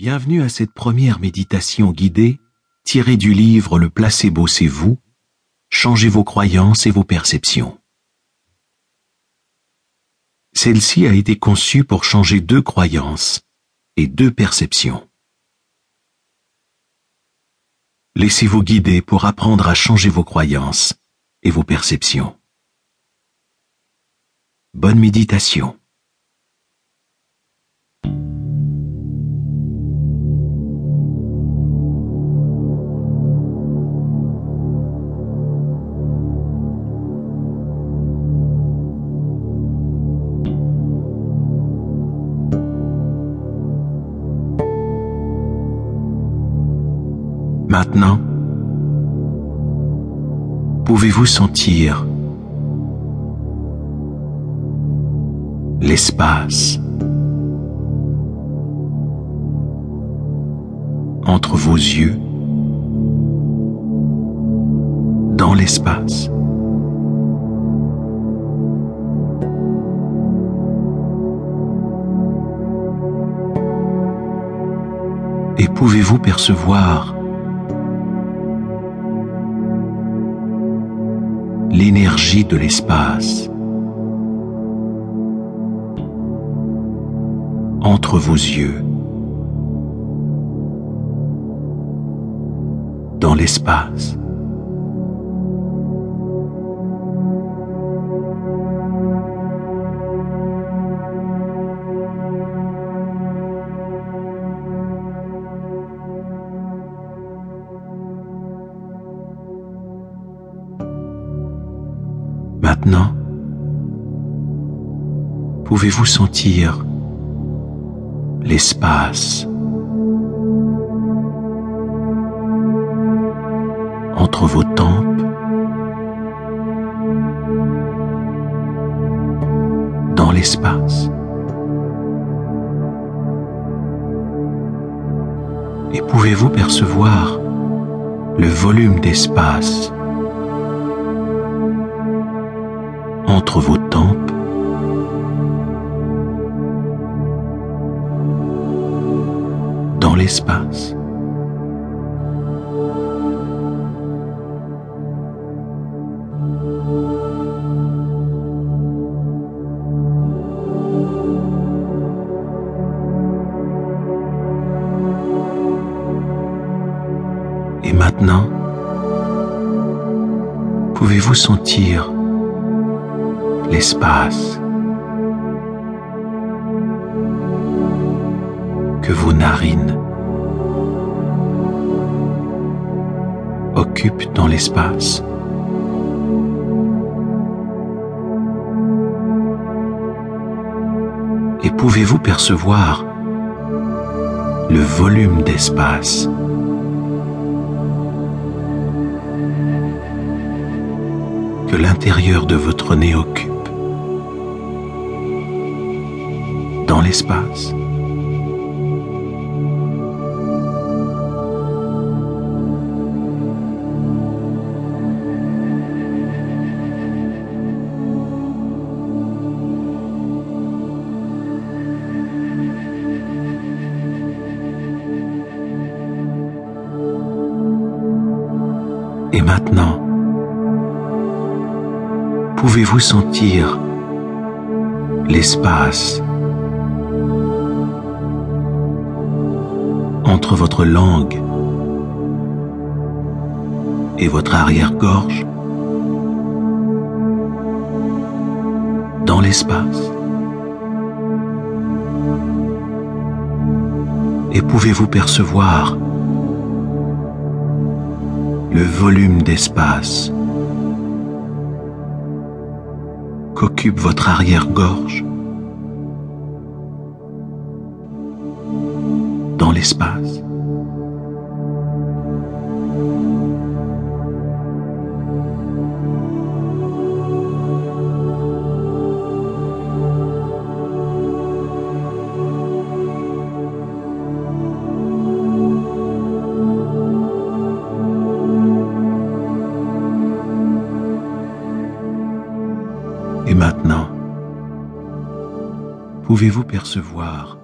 Bienvenue à cette première méditation guidée tirée du livre Le placebo c'est vous, changez vos croyances et vos perceptions. Celle-ci a été conçue pour changer deux croyances et deux perceptions. Laissez-vous guider pour apprendre à changer vos croyances et vos perceptions. Bonne méditation. Maintenant, pouvez-vous sentir l'espace entre vos yeux, dans l'espace? Et pouvez-vous percevoir l'énergie de l'espace entre vos yeux, dans l'espace. Maintenant, pouvez-vous sentir l'espace entre vos tempes, dans l'espace? Et pouvez-vous percevoir le volume d'espace entre vos tempes, dans l'espace. Et maintenant, pouvez-vous sentir l'espace que vos narines occupent dans l'espace. Et pouvez-vous percevoir le volume d'espace? Que l'intérieur de votre nez occupe l'espace. Et maintenant, pouvez-vous sentir l'espace entre votre langue et votre arrière-gorge dans l'espace. Et pouvez-vous percevoir le volume d'espace qu'occupe votre arrière-gorge dans l'espace. Et maintenant, pouvez-vous percevoir